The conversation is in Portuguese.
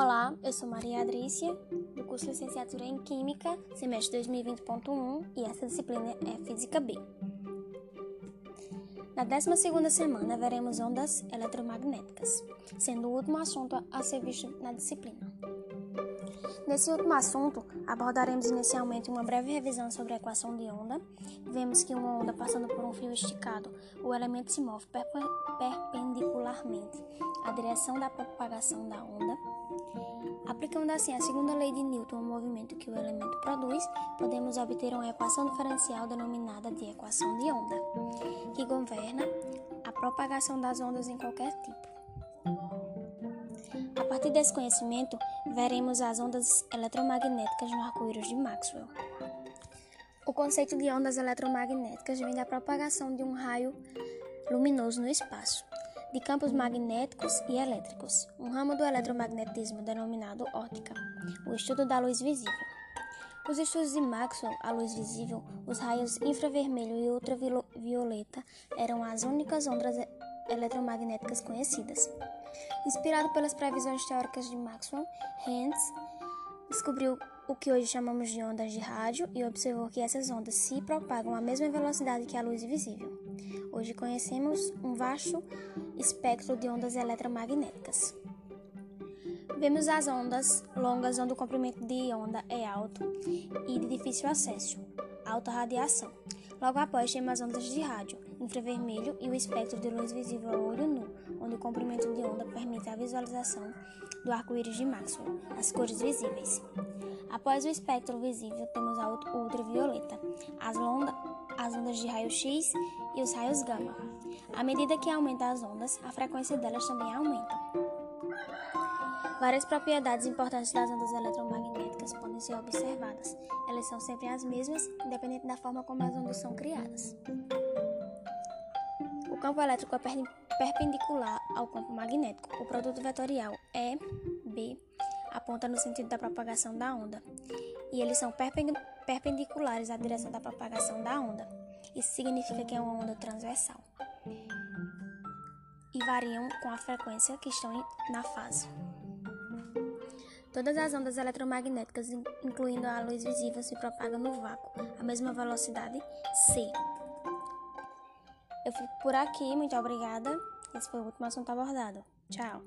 Olá, eu sou Maria Adrícia, do curso Licenciatura em Química, semestre 2020.1, e essa disciplina é Física B. Na 12 semana, veremos ondas eletromagnéticas, sendo o último assunto a ser visto na disciplina. Nesse último assunto, abordaremos inicialmente uma breve revisão sobre a equação de onda. Vemos que uma onda passando por um fio esticado, o elemento se move perpendicularmente à direção da propagação da onda. Aplicando assim a segunda lei de Newton ao movimento que o elemento produz, podemos obter uma equação diferencial denominada de equação de onda, que governa a propagação das ondas em qualquer tipo. Partir desse conhecimento, veremos as ondas eletromagnéticas no arco-íris de Maxwell. O conceito de ondas eletromagnéticas vem da propagação de um raio luminoso no espaço, de campos magnéticos e elétricos, um ramo do eletromagnetismo denominado óptica, o estudo da luz visível. Os estudos de Maxwell, a luz visível, os raios infravermelho e ultravioleta eram as únicas ondas eletromagnéticas conhecidas. Inspirado pelas previsões teóricas de Maxwell, Hentz descobriu o que hoje chamamos de ondas de rádio e observou que essas ondas se propagam à mesma velocidade que a luz visível. Hoje conhecemos um vasto espectro de ondas eletromagnéticas. Vemos as ondas longas onde o comprimento de onda é alto e de difícil acesso, alta radiação. Logo após temos as ondas de rádio, infravermelho e o espectro de luz visível a olho nu, onde o comprimento de onda permite a visualização do arco-íris de Maxwell, as cores visíveis. Após o espectro visível, temos a ultravioleta, as, as ondas de raio-x e os raios gama. À medida que aumenta as ondas, a frequência delas também aumenta. Várias propriedades importantes das ondas eletromagnéticas podem ser observadas. Elas são sempre as mesmas, independente da forma como as ondas são criadas. O campo elétrico é perpendicular ao campo magnético. O produto vetorial E, B, aponta no sentido da propagação da onda, e eles são perpendiculares à direção da propagação da onda. Isso significa que é uma onda transversal. E variam com a frequência que estão na fase. Todas as ondas eletromagnéticas, incluindo a luz visível, se propagam no vácuo, à mesma velocidade c. Eu fico por aqui, muito obrigada. Esse foi o último assunto abordado. Tchau.